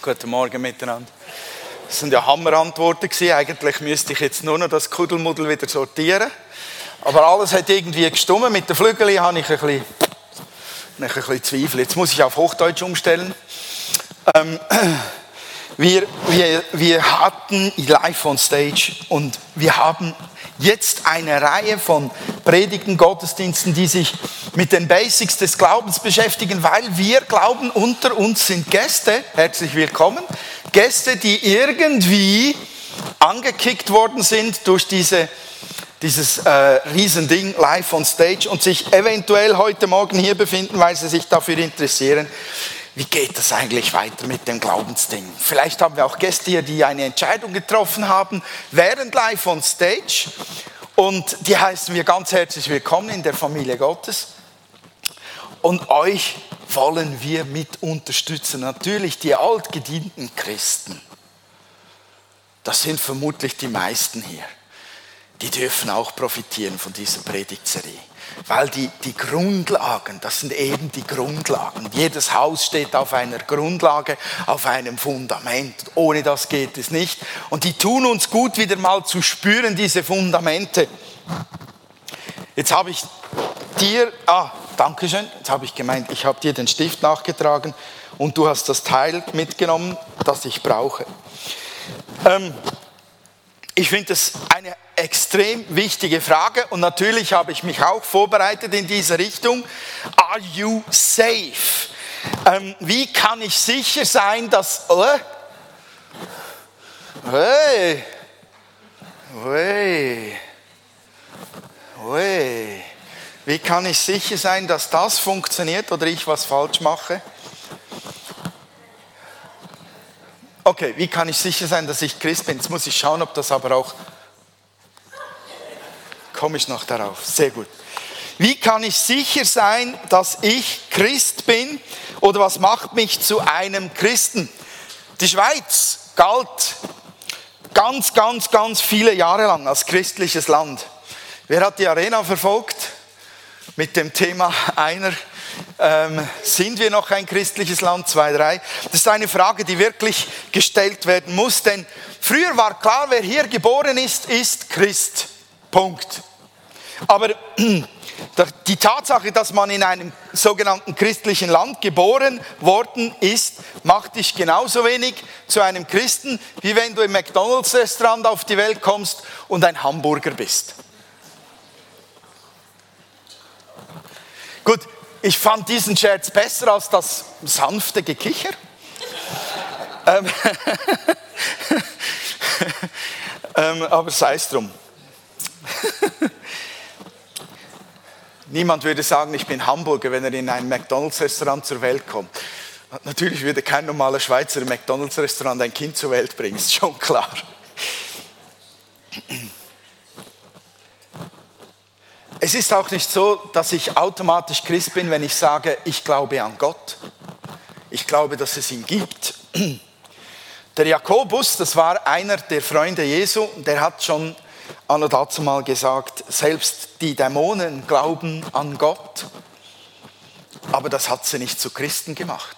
Guten Morgen miteinander. Das sind ja Hammerantworten gewesen. Eigentlich müsste ich jetzt nur noch das Kuddelmuddel wieder sortieren. Aber alles hat irgendwie gestummen. Mit den Flügeln habe ich ein bisschen, ein bisschen Zweifel. Jetzt muss ich auf Hochdeutsch umstellen. Ähm, wir, wir, wir hatten live on stage und wir haben jetzt eine Reihe von Predigten, Gottesdiensten, die sich mit den Basics des Glaubens beschäftigen, weil wir glauben, unter uns sind Gäste, herzlich willkommen, Gäste, die irgendwie angekickt worden sind durch diese, dieses äh, Riesending live on stage und sich eventuell heute Morgen hier befinden, weil sie sich dafür interessieren, wie geht das eigentlich weiter mit dem Glaubensding? Vielleicht haben wir auch Gäste hier, die eine Entscheidung getroffen haben während live on stage. Und die heißen wir ganz herzlich willkommen in der Familie Gottes. Und euch wollen wir mit unterstützen. Natürlich die altgedienten Christen. Das sind vermutlich die meisten hier. Die dürfen auch profitieren von dieser Predigtserie weil die, die Grundlagen, das sind eben die Grundlagen. Jedes Haus steht auf einer Grundlage, auf einem Fundament. Ohne das geht es nicht. Und die tun uns gut, wieder mal zu spüren, diese Fundamente. Jetzt habe ich dir, ah, danke schön, jetzt habe ich gemeint, ich habe dir den Stift nachgetragen und du hast das Teil mitgenommen, das ich brauche. Ähm, ich finde es eine extrem wichtige Frage und natürlich habe ich mich auch vorbereitet in diese Richtung. Are you safe? Ähm, wie kann ich sicher sein, dass... Oh, hey, hey, hey. Wie kann ich sicher sein, dass das funktioniert oder ich was falsch mache? Okay, wie kann ich sicher sein, dass ich Christ bin? Jetzt muss ich schauen, ob das aber auch komme ich noch darauf. Sehr gut. Wie kann ich sicher sein, dass ich Christ bin oder was macht mich zu einem Christen? Die Schweiz galt ganz, ganz, ganz viele Jahre lang als christliches Land. Wer hat die Arena verfolgt mit dem Thema einer? Ähm, sind wir noch ein christliches Land? Zwei, drei. Das ist eine Frage, die wirklich gestellt werden muss, denn früher war klar, wer hier geboren ist, ist Christ. Punkt. Aber die Tatsache, dass man in einem sogenannten christlichen Land geboren worden ist, macht dich genauso wenig zu einem Christen, wie wenn du im McDonald's-Restaurant auf die Welt kommst und ein Hamburger bist. Gut, ich fand diesen Scherz besser als das sanfte Gekicher. ähm, ähm, aber sei es drum. Niemand würde sagen, ich bin Hamburger, wenn er in ein McDonalds-Restaurant zur Welt kommt. Natürlich würde kein normaler Schweizer im McDonalds-Restaurant ein Kind zur Welt bringen, ist schon klar. Es ist auch nicht so, dass ich automatisch Christ bin, wenn ich sage, ich glaube an Gott. Ich glaube, dass es ihn gibt. Der Jakobus, das war einer der Freunde Jesu, der hat schon Anno dazu mal gesagt, selbst die Dämonen glauben an Gott, aber das hat sie nicht zu Christen gemacht.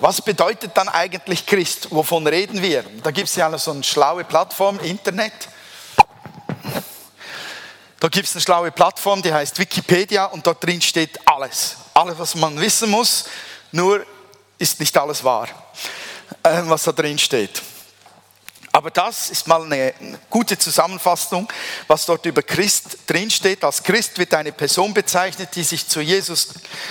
Was bedeutet dann eigentlich Christ? Wovon reden wir? Da gibt es ja so eine schlaue Plattform, Internet. Da gibt es eine schlaue Plattform, die heißt Wikipedia und dort drin steht alles. Alles, was man wissen muss, nur ist nicht alles wahr, äh, was da drin steht. Aber das ist mal eine gute Zusammenfassung, was dort über Christ drinsteht. Als Christ wird eine Person bezeichnet, die sich zu Jesus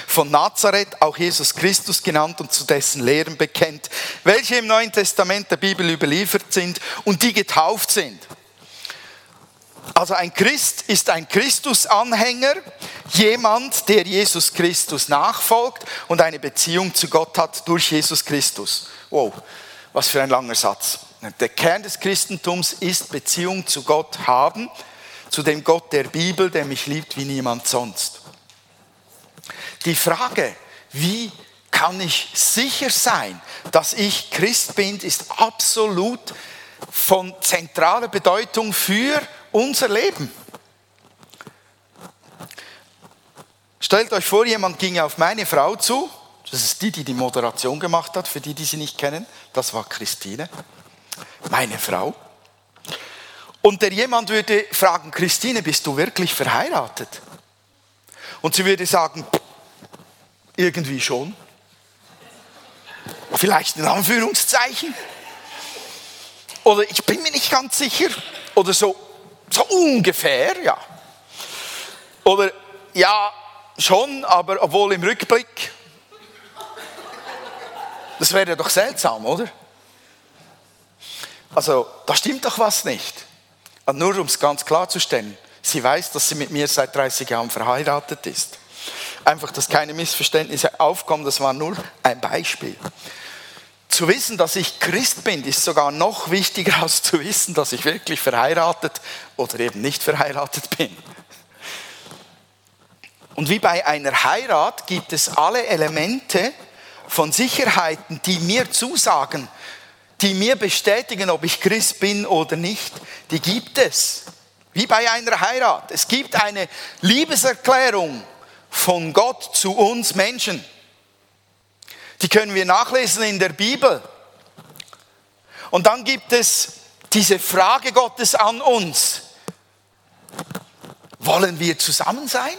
von Nazareth, auch Jesus Christus genannt und zu dessen Lehren bekennt, welche im Neuen Testament der Bibel überliefert sind und die getauft sind. Also ein Christ ist ein Christusanhänger, jemand, der Jesus Christus nachfolgt und eine Beziehung zu Gott hat durch Jesus Christus. Wow, was für ein langer Satz. Der Kern des Christentums ist Beziehung zu Gott haben, zu dem Gott der Bibel, der mich liebt wie niemand sonst. Die Frage, wie kann ich sicher sein, dass ich Christ bin, ist absolut von zentraler Bedeutung für unser Leben. Stellt euch vor, jemand ging auf meine Frau zu, Das ist die, die die Moderation gemacht hat, für die, die sie nicht kennen. Das war Christine, meine Frau. Und der jemand würde fragen, Christine, bist du wirklich verheiratet? Und sie würde sagen, irgendwie schon. Vielleicht in Anführungszeichen. Oder ich bin mir nicht ganz sicher. Oder so, so ungefähr, ja. Oder ja, schon, aber obwohl im Rückblick. Das wäre doch seltsam, oder? Also, da stimmt doch was nicht. Und nur um es ganz klarzustellen, sie weiß, dass sie mit mir seit 30 Jahren verheiratet ist. Einfach, dass keine Missverständnisse aufkommen, das war nur ein Beispiel. Zu wissen, dass ich Christ bin, ist sogar noch wichtiger als zu wissen, dass ich wirklich verheiratet oder eben nicht verheiratet bin. Und wie bei einer Heirat gibt es alle Elemente von Sicherheiten, die mir zusagen, die mir bestätigen, ob ich Christ bin oder nicht. Die gibt es. Wie bei einer Heirat. Es gibt eine Liebeserklärung von Gott zu uns Menschen. Die können wir nachlesen in der Bibel. Und dann gibt es diese Frage Gottes an uns. Wollen wir zusammen sein?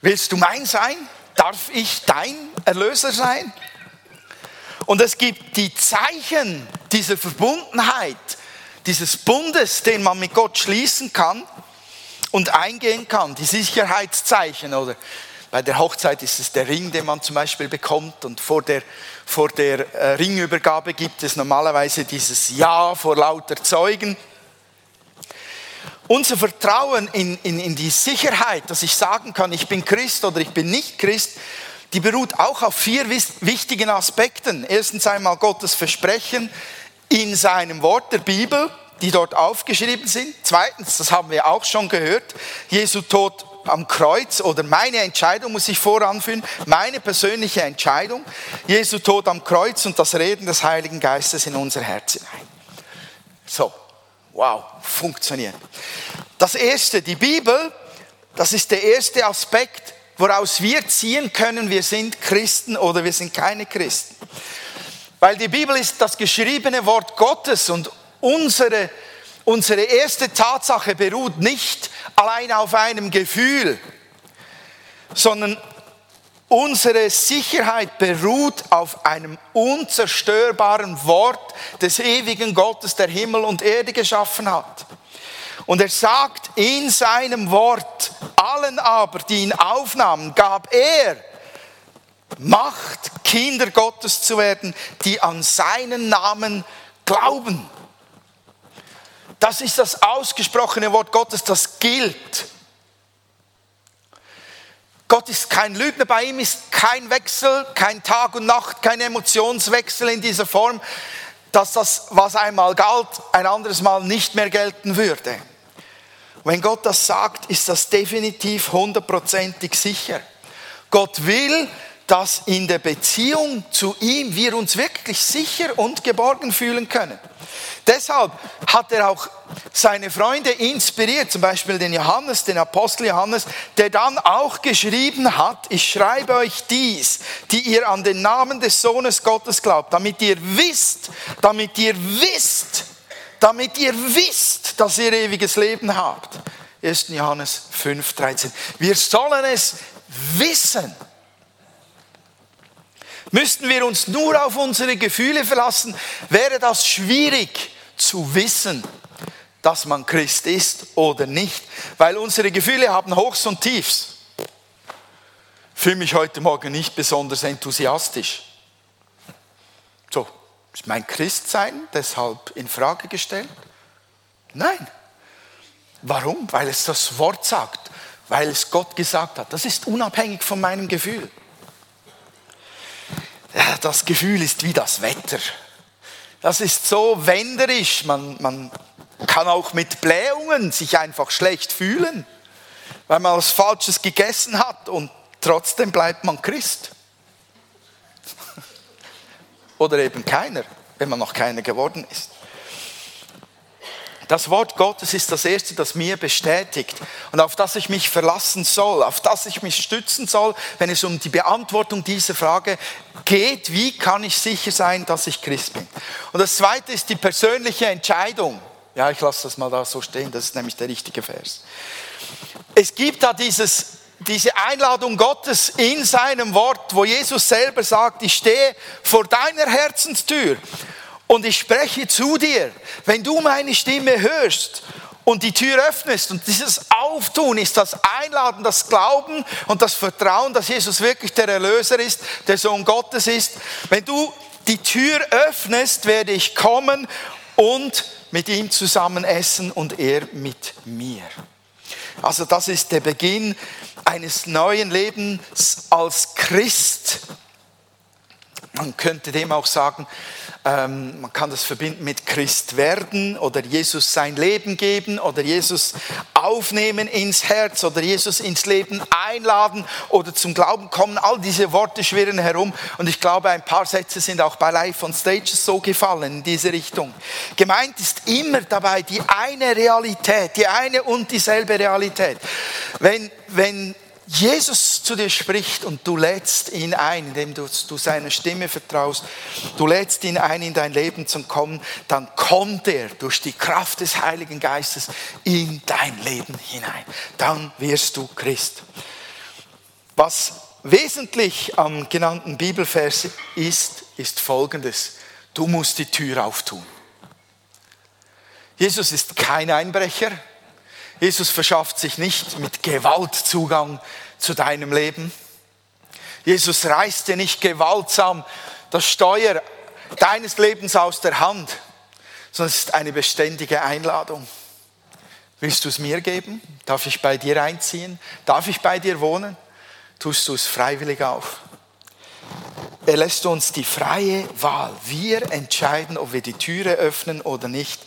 Willst du mein sein? Darf ich dein Erlöser sein? Und es gibt die Zeichen dieser Verbundenheit, dieses Bundes, den man mit Gott schließen kann und eingehen kann, die Sicherheitszeichen oder bei der Hochzeit ist es der Ring, den man zum Beispiel bekommt und vor der, vor der äh, Ringübergabe gibt es normalerweise dieses Ja vor lauter Zeugen. Unser Vertrauen in, in, in die Sicherheit, dass ich sagen kann, ich bin Christ oder ich bin nicht Christ, die beruht auch auf vier wichtigen Aspekten. Erstens einmal Gottes Versprechen in seinem Wort der Bibel, die dort aufgeschrieben sind. Zweitens, das haben wir auch schon gehört, Jesu Tod am Kreuz oder meine Entscheidung muss ich voranführen, meine persönliche Entscheidung, Jesu Tod am Kreuz und das Reden des Heiligen Geistes in unser Herz hinein. So, wow, funktioniert. Das erste, die Bibel, das ist der erste Aspekt, woraus wir ziehen können, wir sind Christen oder wir sind keine Christen. Weil die Bibel ist das geschriebene Wort Gottes und unsere, unsere erste Tatsache beruht nicht allein auf einem Gefühl, sondern unsere Sicherheit beruht auf einem unzerstörbaren Wort des ewigen Gottes, der Himmel und Erde geschaffen hat. Und er sagt in seinem Wort, allen aber, die ihn aufnahmen, gab er Macht, Kinder Gottes zu werden, die an seinen Namen glauben. Das ist das ausgesprochene Wort Gottes, das gilt. Gott ist kein Lügner, bei ihm ist kein Wechsel, kein Tag und Nacht, kein Emotionswechsel in dieser Form, dass das, was einmal galt, ein anderes Mal nicht mehr gelten würde. Wenn Gott das sagt, ist das definitiv hundertprozentig sicher. Gott will, dass in der Beziehung zu ihm wir uns wirklich sicher und geborgen fühlen können. Deshalb hat er auch seine Freunde inspiriert, zum Beispiel den Johannes, den Apostel Johannes, der dann auch geschrieben hat, ich schreibe euch dies, die ihr an den Namen des Sohnes Gottes glaubt, damit ihr wisst, damit ihr wisst, damit ihr wisst, dass ihr ewiges Leben habt. 1. Johannes 5, 13. Wir sollen es wissen. Müssten wir uns nur auf unsere Gefühle verlassen, wäre das schwierig zu wissen, dass man Christ ist oder nicht, weil unsere Gefühle haben Hochs und Tiefs. Fühle mich heute Morgen nicht besonders enthusiastisch. Ist mein Christsein deshalb in Frage gestellt? Nein. Warum? Weil es das Wort sagt, weil es Gott gesagt hat. Das ist unabhängig von meinem Gefühl. Das Gefühl ist wie das Wetter. Das ist so wenderisch. Man, man kann auch mit Blähungen sich einfach schlecht fühlen, weil man was Falsches gegessen hat und trotzdem bleibt man Christ. Oder eben keiner, wenn man noch keiner geworden ist. Das Wort Gottes ist das Erste, das mir bestätigt und auf das ich mich verlassen soll, auf das ich mich stützen soll, wenn es um die Beantwortung dieser Frage geht, wie kann ich sicher sein, dass ich Christ bin. Und das Zweite ist die persönliche Entscheidung. Ja, ich lasse das mal da so stehen, das ist nämlich der richtige Vers. Es gibt da dieses, diese Einladung Gottes in seinem Wort, wo Jesus selber sagt, ich stehe vor deiner Herzenstür und ich spreche zu dir. Wenn du meine Stimme hörst und die Tür öffnest und dieses Auftun ist das Einladen, das Glauben und das Vertrauen, dass Jesus wirklich der Erlöser ist, der Sohn Gottes ist. Wenn du die Tür öffnest, werde ich kommen und mit ihm zusammen essen und er mit mir. Also das ist der Beginn eines neuen Lebens als Christ. Man könnte dem auch sagen, ähm, man kann das verbinden mit Christ werden oder Jesus sein Leben geben oder Jesus aufnehmen ins Herz oder Jesus ins Leben einladen oder zum Glauben kommen. All diese Worte schwirren herum und ich glaube, ein paar Sätze sind auch bei Live on Stages so gefallen in diese Richtung. Gemeint ist immer dabei die eine Realität, die eine und dieselbe Realität. Wenn, wenn Jesus zu dir spricht und du lädst ihn ein, indem du, du seiner Stimme vertraust, du lädst ihn ein, in dein Leben zu kommen, dann kommt er durch die Kraft des Heiligen Geistes in dein Leben hinein. Dann wirst du Christ. Was wesentlich am genannten Bibelvers ist, ist folgendes. Du musst die Tür auftun. Jesus ist kein Einbrecher. Jesus verschafft sich nicht mit Gewalt Zugang zu deinem Leben. Jesus reißt dir nicht gewaltsam das Steuer deines Lebens aus der Hand, sondern es ist eine beständige Einladung. Willst du es mir geben? Darf ich bei dir einziehen? Darf ich bei dir wohnen? Tust du es freiwillig auf? Er lässt uns die freie Wahl. Wir entscheiden, ob wir die Türe öffnen oder nicht.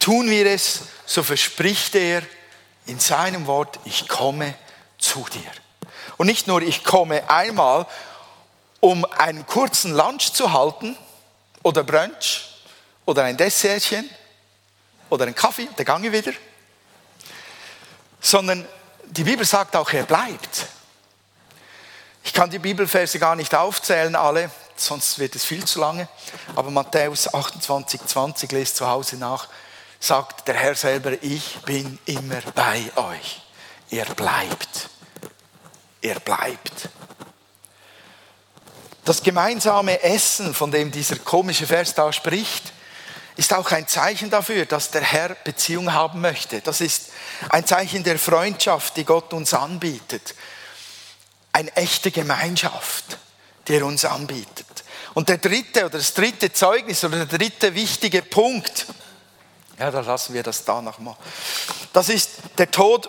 Tun wir es, so verspricht er, in seinem Wort, ich komme zu dir. Und nicht nur, ich komme einmal, um einen kurzen Lunch zu halten oder Brunch oder ein Dessertchen oder einen Kaffee, der gange wieder, sondern die Bibel sagt auch, er bleibt. Ich kann die Bibelverse gar nicht aufzählen, alle, sonst wird es viel zu lange. Aber Matthäus 28, 20, lest zu Hause nach sagt der Herr selber, ich bin immer bei euch. Er bleibt. Er bleibt. Das gemeinsame Essen, von dem dieser komische Vers da spricht, ist auch ein Zeichen dafür, dass der Herr Beziehung haben möchte. Das ist ein Zeichen der Freundschaft, die Gott uns anbietet. Eine echte Gemeinschaft, die er uns anbietet. Und der dritte oder das dritte Zeugnis oder der dritte wichtige Punkt, ja, dann lassen wir das da nochmal. Das ist der Tod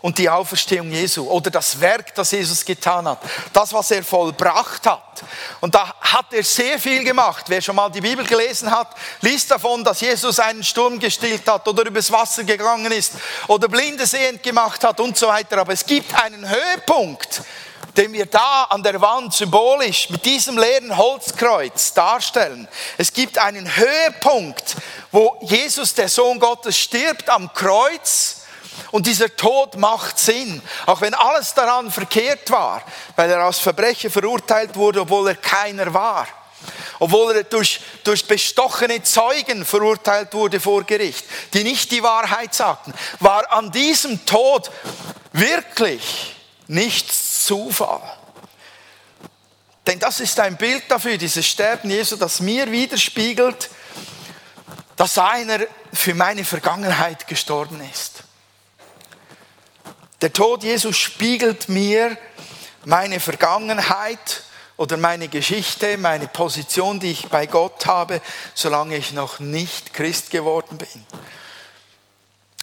und die Auferstehung Jesu oder das Werk, das Jesus getan hat. Das, was er vollbracht hat. Und da hat er sehr viel gemacht. Wer schon mal die Bibel gelesen hat, liest davon, dass Jesus einen Sturm gestillt hat oder übers Wasser gegangen ist oder Blinde sehend gemacht hat und so weiter. Aber es gibt einen Höhepunkt, den wir da an der Wand symbolisch mit diesem leeren Holzkreuz darstellen. Es gibt einen Höhepunkt, wo Jesus, der Sohn Gottes, stirbt am Kreuz. Und dieser Tod macht Sinn, auch wenn alles daran verkehrt war, weil er als Verbrecher verurteilt wurde, obwohl er keiner war. Obwohl er durch, durch bestochene Zeugen verurteilt wurde vor Gericht, die nicht die Wahrheit sagten, war an diesem Tod wirklich nichts Zufall. Denn das ist ein Bild dafür, dieses Sterben Jesu, das mir widerspiegelt, dass einer für meine Vergangenheit gestorben ist. Der Tod Jesu spiegelt mir meine Vergangenheit oder meine Geschichte, meine Position, die ich bei Gott habe, solange ich noch nicht Christ geworden bin.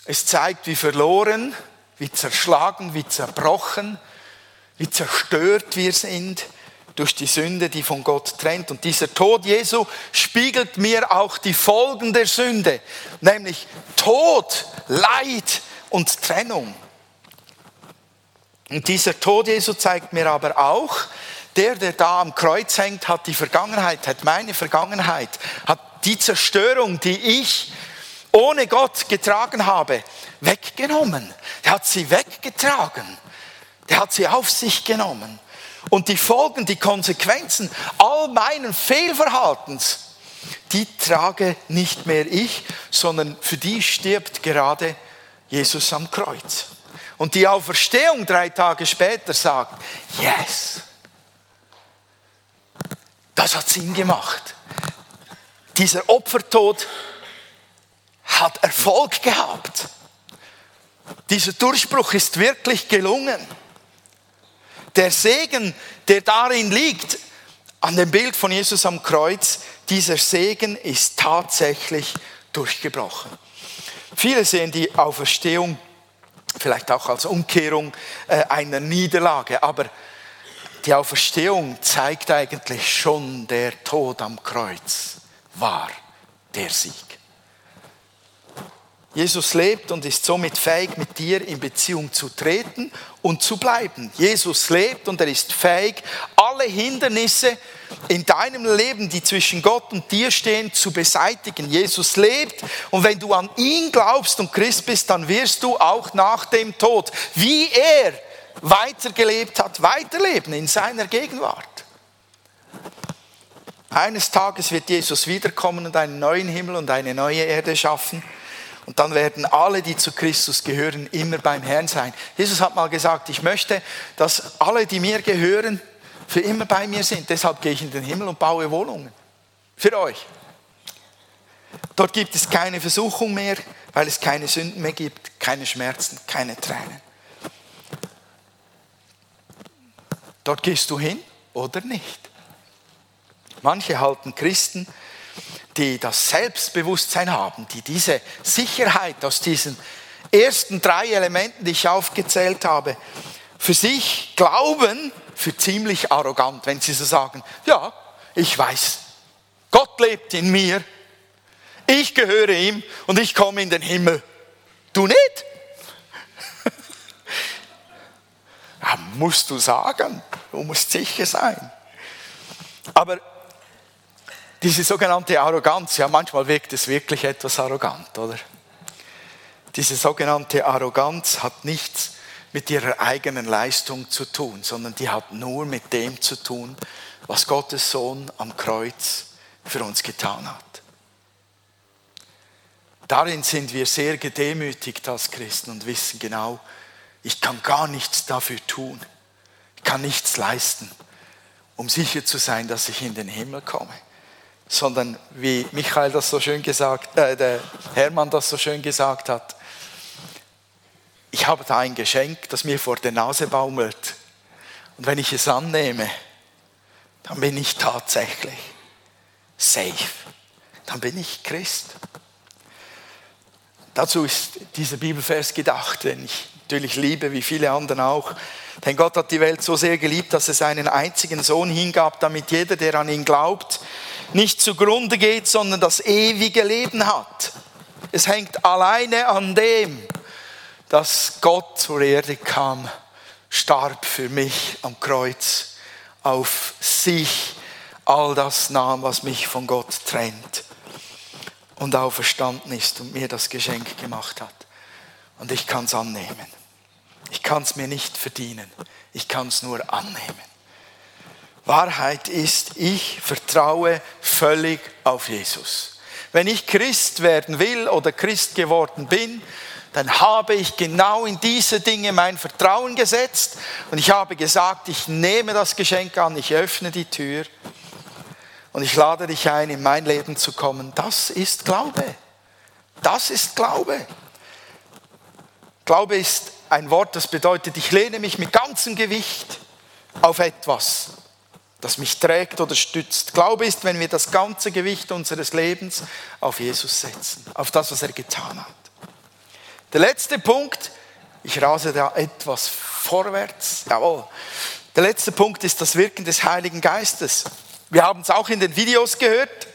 Es zeigt, wie verloren, wie zerschlagen, wie zerbrochen, wie zerstört wir sind durch die Sünde, die von Gott trennt. Und dieser Tod Jesu spiegelt mir auch die Folgen der Sünde, nämlich Tod, Leid und Trennung. Und dieser Tod Jesu zeigt mir aber auch, der, der da am Kreuz hängt, hat die Vergangenheit, hat meine Vergangenheit, hat die Zerstörung, die ich ohne Gott getragen habe, weggenommen. Er hat sie weggetragen. Der hat sie auf sich genommen. Und die Folgen, die Konsequenzen all meinen Fehlverhaltens, die trage nicht mehr ich, sondern für die stirbt gerade Jesus am Kreuz. Und die Auferstehung drei Tage später sagt, yes, das hat Sinn gemacht. Dieser Opfertod hat Erfolg gehabt. Dieser Durchbruch ist wirklich gelungen. Der Segen, der darin liegt, an dem Bild von Jesus am Kreuz, dieser Segen ist tatsächlich durchgebrochen. Viele sehen die Auferstehung vielleicht auch als Umkehrung äh, einer Niederlage, aber die Auferstehung zeigt eigentlich schon, der Tod am Kreuz war der Sieg. Jesus lebt und ist somit fähig, mit dir in Beziehung zu treten und zu bleiben. Jesus lebt und er ist fähig, alle Hindernisse in deinem Leben, die zwischen Gott und dir stehen, zu beseitigen. Jesus lebt und wenn du an ihn glaubst und Christ bist, dann wirst du auch nach dem Tod, wie er weitergelebt hat, weiterleben in seiner Gegenwart. Eines Tages wird Jesus wiederkommen und einen neuen Himmel und eine neue Erde schaffen. Und dann werden alle, die zu Christus gehören, immer beim Herrn sein. Jesus hat mal gesagt, ich möchte, dass alle, die mir gehören, für immer bei mir sind. Deshalb gehe ich in den Himmel und baue Wohnungen. Für euch. Dort gibt es keine Versuchung mehr, weil es keine Sünden mehr gibt, keine Schmerzen, keine Tränen. Dort gehst du hin oder nicht. Manche halten Christen die das Selbstbewusstsein haben, die diese Sicherheit aus diesen ersten drei Elementen, die ich aufgezählt habe, für sich glauben, für ziemlich arrogant, wenn sie so sagen, ja, ich weiß, Gott lebt in mir, ich gehöre ihm und ich komme in den Himmel. Du nicht? ja, musst du sagen, du musst sicher sein. Aber diese sogenannte Arroganz, ja manchmal wirkt es wirklich etwas arrogant, oder? Diese sogenannte Arroganz hat nichts mit ihrer eigenen Leistung zu tun, sondern die hat nur mit dem zu tun, was Gottes Sohn am Kreuz für uns getan hat. Darin sind wir sehr gedemütigt als Christen und wissen genau, ich kann gar nichts dafür tun, ich kann nichts leisten, um sicher zu sein, dass ich in den Himmel komme sondern wie Michael das so schön gesagt, äh, der Hermann das so schön gesagt hat, ich habe da ein Geschenk, das mir vor der Nase baumelt. Und wenn ich es annehme, dann bin ich tatsächlich safe. Dann bin ich Christ. Dazu ist dieser Bibelvers gedacht, den ich natürlich liebe, wie viele anderen auch. Denn Gott hat die Welt so sehr geliebt, dass es seinen einzigen Sohn hingab, damit jeder, der an ihn glaubt, nicht zugrunde geht, sondern das ewige Leben hat. Es hängt alleine an dem, dass Gott zur Erde kam, starb für mich am Kreuz, auf sich all das nahm, was mich von Gott trennt und auferstanden ist und mir das Geschenk gemacht hat. Und ich kann es annehmen. Ich kann es mir nicht verdienen. Ich kann es nur annehmen. Wahrheit ist, ich vertraue völlig auf Jesus. Wenn ich Christ werden will oder Christ geworden bin, dann habe ich genau in diese Dinge mein Vertrauen gesetzt und ich habe gesagt, ich nehme das Geschenk an, ich öffne die Tür und ich lade dich ein, in mein Leben zu kommen. Das ist Glaube. Das ist Glaube. Glaube ist ein Wort, das bedeutet, ich lehne mich mit ganzem Gewicht auf etwas das mich trägt oder stützt. Glaube ist, wenn wir das ganze Gewicht unseres Lebens auf Jesus setzen, auf das, was er getan hat. Der letzte Punkt, ich rase da etwas vorwärts, jawohl. Der letzte Punkt ist das Wirken des Heiligen Geistes. Wir haben es auch in den Videos gehört.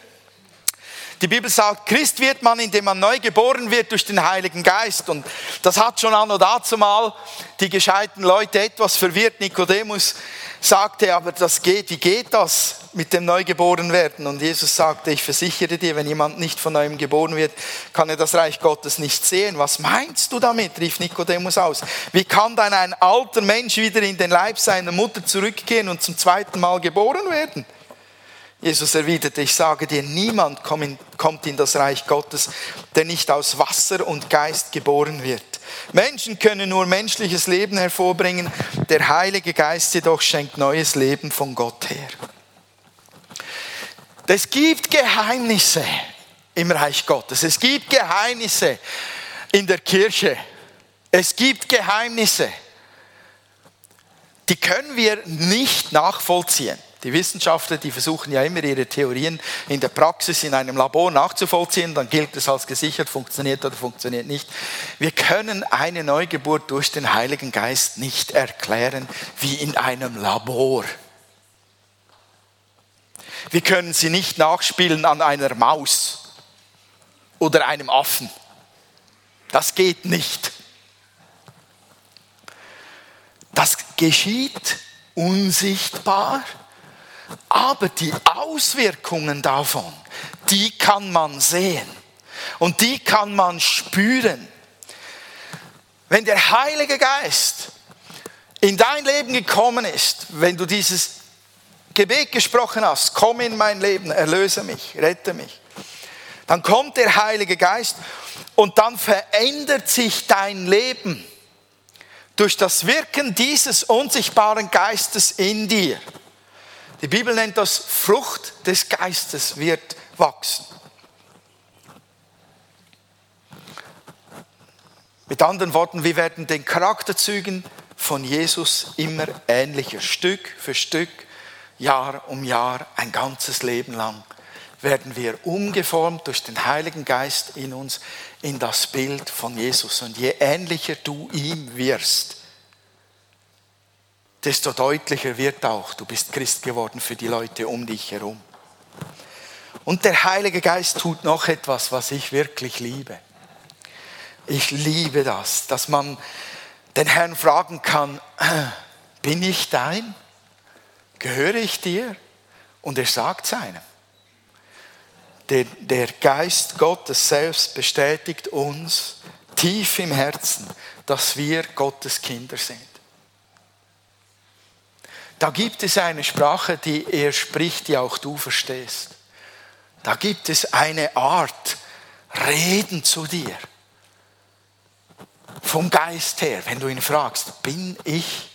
Die Bibel sagt, Christ wird man, indem man neu geboren wird durch den Heiligen Geist. Und das hat schon anno dazu mal die gescheiten Leute etwas verwirrt. Nikodemus sagte, aber das geht, wie geht das mit dem Neugeborenwerden? Und Jesus sagte, ich versichere dir, wenn jemand nicht von neuem geboren wird, kann er das Reich Gottes nicht sehen. Was meinst du damit? rief Nikodemus aus. Wie kann dann ein alter Mensch wieder in den Leib seiner Mutter zurückgehen und zum zweiten Mal geboren werden? Jesus erwiderte, ich sage dir, niemand kommt in das Reich Gottes, der nicht aus Wasser und Geist geboren wird. Menschen können nur menschliches Leben hervorbringen, der Heilige Geist jedoch schenkt neues Leben von Gott her. Es gibt Geheimnisse im Reich Gottes. Es gibt Geheimnisse in der Kirche. Es gibt Geheimnisse. Die können wir nicht nachvollziehen. Die Wissenschaftler, die versuchen ja immer ihre Theorien in der Praxis in einem Labor nachzuvollziehen, dann gilt es als gesichert, funktioniert oder funktioniert nicht. Wir können eine Neugeburt durch den Heiligen Geist nicht erklären wie in einem Labor. Wir können sie nicht nachspielen an einer Maus oder einem Affen. Das geht nicht. Das geschieht unsichtbar aber die Auswirkungen davon, die kann man sehen und die kann man spüren. Wenn der Heilige Geist in dein Leben gekommen ist, wenn du dieses Gebet gesprochen hast, komm in mein Leben, erlöse mich, rette mich, dann kommt der Heilige Geist und dann verändert sich dein Leben durch das Wirken dieses unsichtbaren Geistes in dir. Die Bibel nennt das Frucht des Geistes wird wachsen. Mit anderen Worten, wir werden den Charakterzügen von Jesus immer ähnlicher. Stück für Stück, Jahr um Jahr, ein ganzes Leben lang werden wir umgeformt durch den Heiligen Geist in uns in das Bild von Jesus. Und je ähnlicher du ihm wirst, desto deutlicher wird auch, du bist Christ geworden für die Leute um dich herum. Und der Heilige Geist tut noch etwas, was ich wirklich liebe. Ich liebe das, dass man den Herrn fragen kann, bin ich dein? Gehöre ich dir? Und er sagt seinem. Der, der Geist Gottes selbst bestätigt uns tief im Herzen, dass wir Gottes Kinder sind. Da gibt es eine Sprache, die er spricht, die auch du verstehst. Da gibt es eine Art Reden zu dir. Vom Geist her, wenn du ihn fragst, bin ich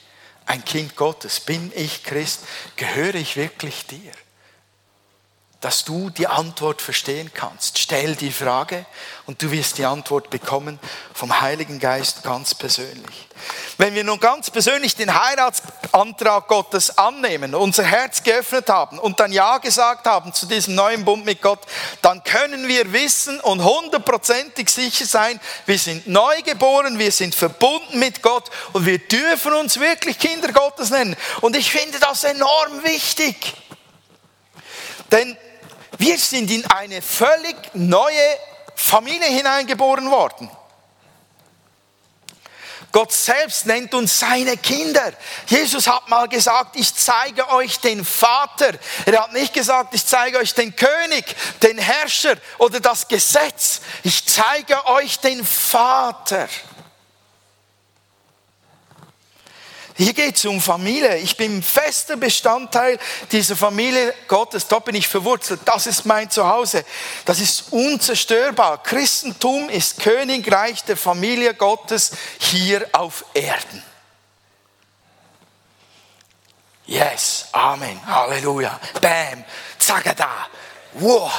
ein Kind Gottes? Bin ich Christ? Gehöre ich wirklich dir? Dass du die Antwort verstehen kannst. Stell die Frage und du wirst die Antwort bekommen vom Heiligen Geist ganz persönlich. Wenn wir nun ganz persönlich den Heiratsantrag Gottes annehmen, unser Herz geöffnet haben und dann Ja gesagt haben zu diesem neuen Bund mit Gott, dann können wir wissen und hundertprozentig sicher sein, wir sind neu geboren, wir sind verbunden mit Gott und wir dürfen uns wirklich Kinder Gottes nennen. Und ich finde das enorm wichtig. Denn wir sind in eine völlig neue Familie hineingeboren worden. Gott selbst nennt uns seine Kinder. Jesus hat mal gesagt, ich zeige euch den Vater. Er hat nicht gesagt, ich zeige euch den König, den Herrscher oder das Gesetz. Ich zeige euch den Vater. Hier geht es um Familie. Ich bin fester Bestandteil dieser Familie Gottes. Da bin ich verwurzelt. Das ist mein Zuhause. Das ist unzerstörbar. Christentum ist Königreich der Familie Gottes hier auf Erden. Yes, Amen, Halleluja, Bam, Zagada, wow,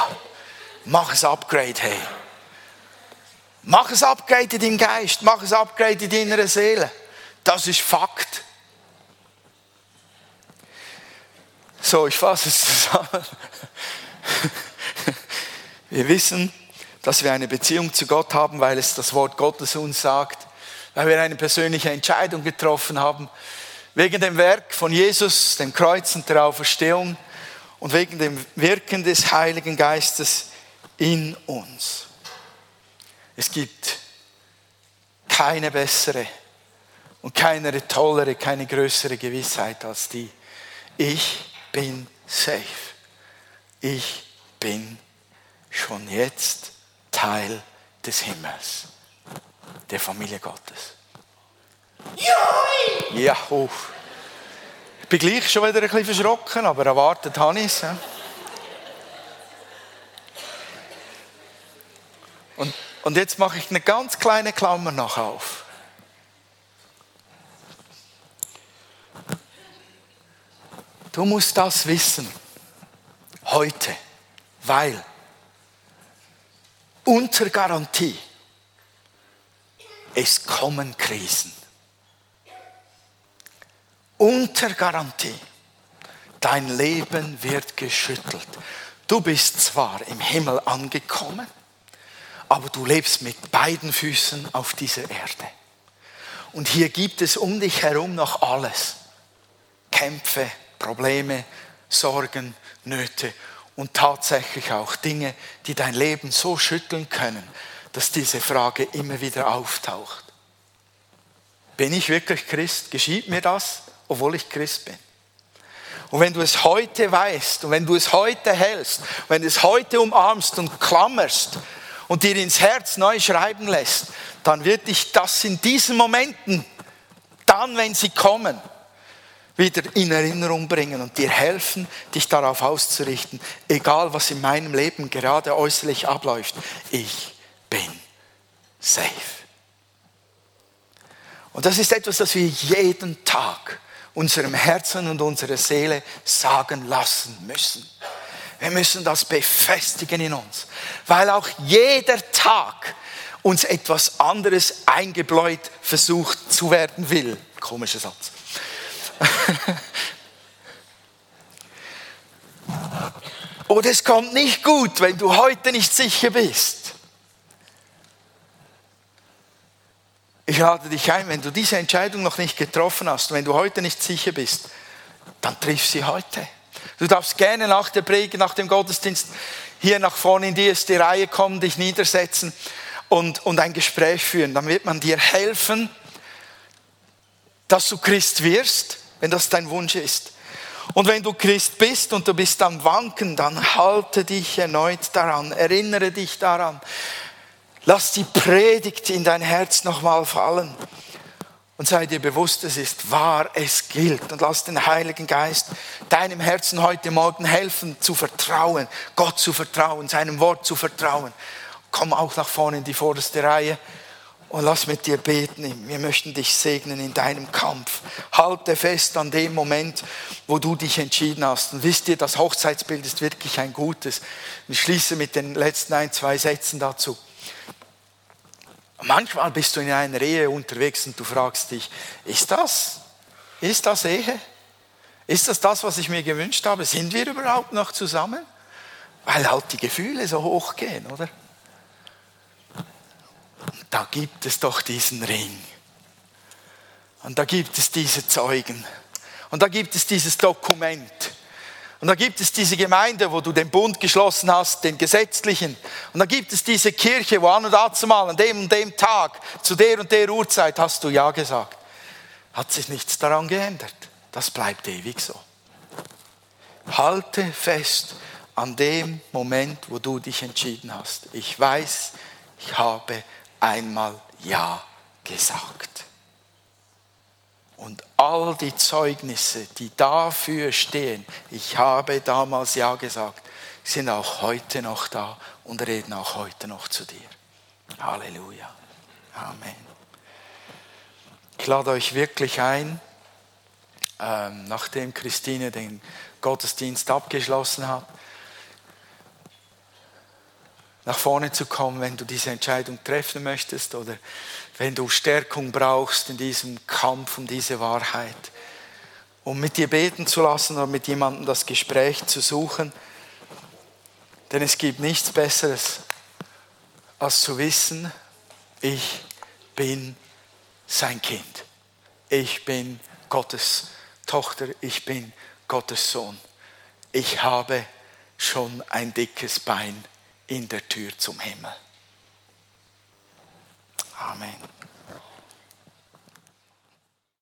mach es Upgrade, hey. Mach es Upgrade in deinem Geist, mach es Upgrade in deiner Seele. Das ist Fakt. So, ich fasse es zusammen. Wir wissen, dass wir eine Beziehung zu Gott haben, weil es das Wort Gottes uns sagt, weil wir eine persönliche Entscheidung getroffen haben, wegen dem Werk von Jesus, dem Kreuz und der Auferstehung und wegen dem Wirken des Heiligen Geistes in uns. Es gibt keine bessere und keine tollere, keine größere Gewissheit als die. Ich bin safe. Ich bin schon jetzt Teil des Himmels, der Familie Gottes. Ja, oh. Ich bin gleich schon wieder ein bisschen verschrocken, aber erwartet habe ich es. Und, und jetzt mache ich eine ganz kleine Klammer noch auf. Du musst das wissen. Heute. Weil unter Garantie es kommen Krisen. Unter Garantie. Dein Leben wird geschüttelt. Du bist zwar im Himmel angekommen, aber du lebst mit beiden Füßen auf dieser Erde. Und hier gibt es um dich herum noch alles. Kämpfe, Probleme, Sorgen, Nöte und tatsächlich auch Dinge, die dein Leben so schütteln können, dass diese Frage immer wieder auftaucht. Bin ich wirklich Christ? Geschieht mir das, obwohl ich Christ bin? Und wenn du es heute weißt und wenn du es heute hältst, wenn du es heute umarmst und klammerst und dir ins Herz neu schreiben lässt, dann wird dich das in diesen Momenten, dann, wenn sie kommen, wieder in Erinnerung bringen und dir helfen, dich darauf auszurichten, egal was in meinem Leben gerade äußerlich abläuft, ich bin safe. Und das ist etwas, das wir jeden Tag unserem Herzen und unserer Seele sagen lassen müssen. Wir müssen das befestigen in uns, weil auch jeder Tag uns etwas anderes eingebläut versucht zu werden will. Komischer Satz. Oder es kommt nicht gut, wenn du heute nicht sicher bist. Ich lade dich ein, wenn du diese Entscheidung noch nicht getroffen hast, wenn du heute nicht sicher bist, dann triff sie heute. Du darfst gerne nach der Predigt, nach dem Gottesdienst hier nach vorne in die erste Reihe kommen, dich niedersetzen und, und ein Gespräch führen. Dann wird man dir helfen, dass du Christ wirst wenn das dein Wunsch ist. Und wenn du Christ bist und du bist am Wanken, dann halte dich erneut daran, erinnere dich daran. Lass die Predigt in dein Herz nochmal fallen. Und sei dir bewusst, es ist wahr, es gilt. Und lass den Heiligen Geist deinem Herzen heute Morgen helfen, zu vertrauen, Gott zu vertrauen, seinem Wort zu vertrauen. Komm auch nach vorne in die vorderste Reihe und lass mit dir beten. Wir möchten dich segnen in deinem Kampf. Halte fest an dem Moment, wo du dich entschieden hast. Und wisst ihr, das Hochzeitsbild ist wirklich ein gutes. Ich schließe mit den letzten ein, zwei Sätzen dazu. Manchmal bist du in einer Ehe unterwegs und du fragst dich, ist das, ist das Ehe? Ist das das, was ich mir gewünscht habe? Sind wir überhaupt noch zusammen? Weil halt die Gefühle so hochgehen, oder? Da gibt es doch diesen Ring. Und da gibt es diese Zeugen. Und da gibt es dieses Dokument. Und da gibt es diese Gemeinde, wo du den Bund geschlossen hast, den gesetzlichen. Und da gibt es diese Kirche, wo an und dazu mal, an dem und dem Tag, zu der und der Uhrzeit hast du Ja gesagt. Hat sich nichts daran geändert. Das bleibt ewig so. Halte fest an dem Moment, wo du dich entschieden hast. Ich weiß, ich habe einmal Ja gesagt. Und all die Zeugnisse, die dafür stehen, ich habe damals Ja gesagt, sind auch heute noch da und reden auch heute noch zu dir. Halleluja. Amen. Ich lade euch wirklich ein, ähm, nachdem Christine den Gottesdienst abgeschlossen hat, nach vorne zu kommen, wenn du diese Entscheidung treffen möchtest oder wenn du Stärkung brauchst in diesem Kampf um diese Wahrheit. Um mit dir beten zu lassen oder mit jemandem das Gespräch zu suchen. Denn es gibt nichts Besseres, als zu wissen, ich bin sein Kind. Ich bin Gottes Tochter, ich bin Gottes Sohn. Ich habe schon ein dickes Bein in der Tür zum Himmel. Amen.